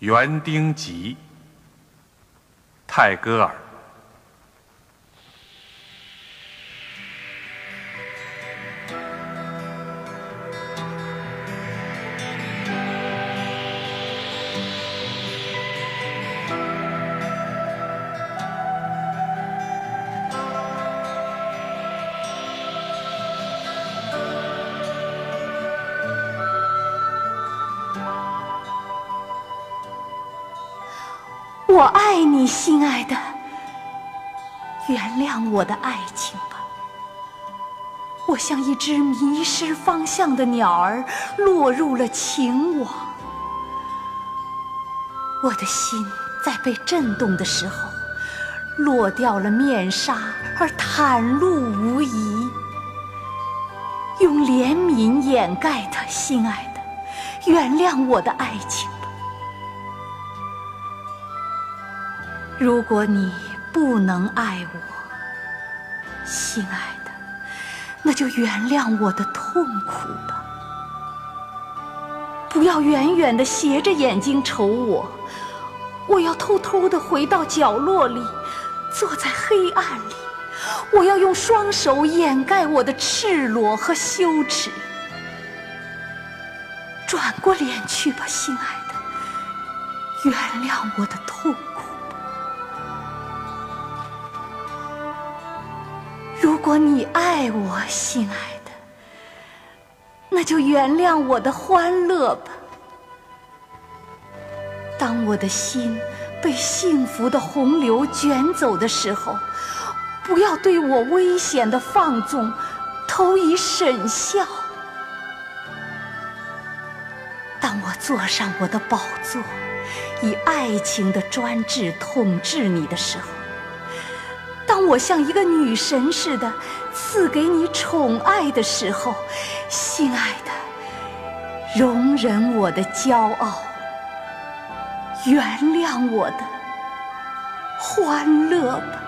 园丁集，泰戈尔。我爱你，心爱的，原谅我的爱情吧。我像一只迷失方向的鸟儿，落入了情网。我的心在被震动的时候，落掉了面纱，而袒露无遗。用怜悯掩盖它，心爱的，原谅我的爱情。如果你不能爱我，心爱的，那就原谅我的痛苦吧。不要远远的斜着眼睛瞅我，我要偷偷的回到角落里，坐在黑暗里。我要用双手掩盖我的赤裸和羞耻。转过脸去吧，心爱的，原谅我的痛苦。如果你爱我，心爱的，那就原谅我的欢乐吧。当我的心被幸福的洪流卷走的时候，不要对我危险的放纵投以审笑。当我坐上我的宝座，以爱情的专制统治你的时候。当我像一个女神似的赐给你宠爱的时候，心爱的，容忍我的骄傲，原谅我的欢乐吧。